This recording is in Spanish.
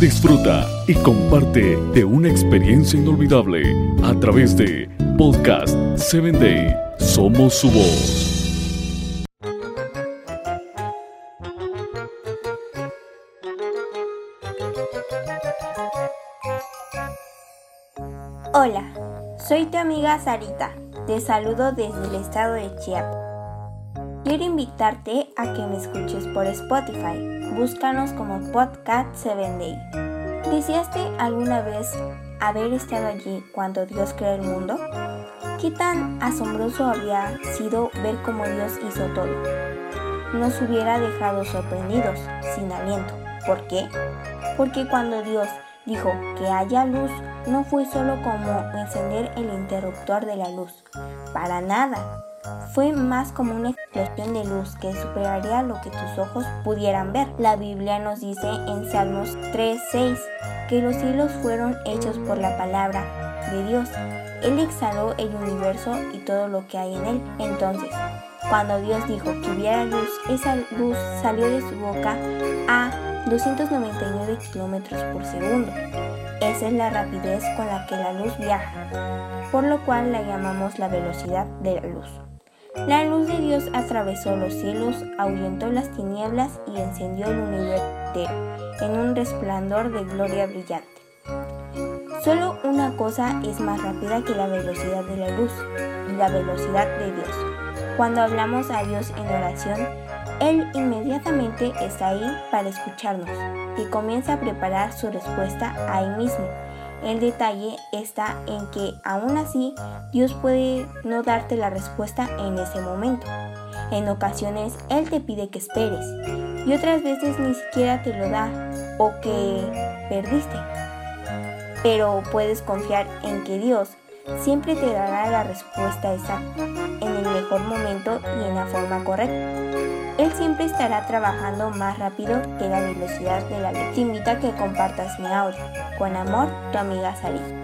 Disfruta y comparte de una experiencia inolvidable a través de Podcast 7 Day. Somos su voz. Hola, soy tu amiga Sarita. Te saludo desde el estado de Chiapas. Quiero invitarte a que me escuches por Spotify. Búscanos como Podcast 7 Day. ¿Deseaste alguna vez haber estado allí cuando Dios creó el mundo? ¿Qué tan asombroso había sido ver cómo Dios hizo todo? Nos hubiera dejado sorprendidos, sin aliento. ¿Por qué? Porque cuando Dios dijo que haya luz, no fue solo como encender el interruptor de la luz. Para nada fue más como una explosión de luz que superaría lo que tus ojos pudieran ver. La Biblia nos dice en Salmos 3:6 que los cielos fueron hechos por la palabra de Dios. Él exhaló el universo y todo lo que hay en él. Entonces, cuando Dios dijo que hubiera luz, esa luz salió de su boca a 299 kilómetros por segundo. Esa es la rapidez con la que la luz viaja, por lo cual la llamamos la velocidad de la luz. La luz de Dios atravesó los cielos, ahuyentó las tinieblas y encendió el universo en un resplandor de gloria brillante. Solo una cosa es más rápida que la velocidad de la luz, la velocidad de Dios. Cuando hablamos a Dios en oración, Él inmediatamente está ahí para escucharnos y comienza a preparar su respuesta ahí mismo el detalle está en que aún así Dios puede no darte la respuesta en ese momento. En ocasiones Él te pide que esperes y otras veces ni siquiera te lo da o que perdiste. Pero puedes confiar en que Dios siempre te dará la respuesta exacta, en el mejor momento y en la forma correcta. Él siempre estará trabajando más rápido que la velocidad de la luz. Te invito a que compartas mi audio. Con amor, tu amiga Sari.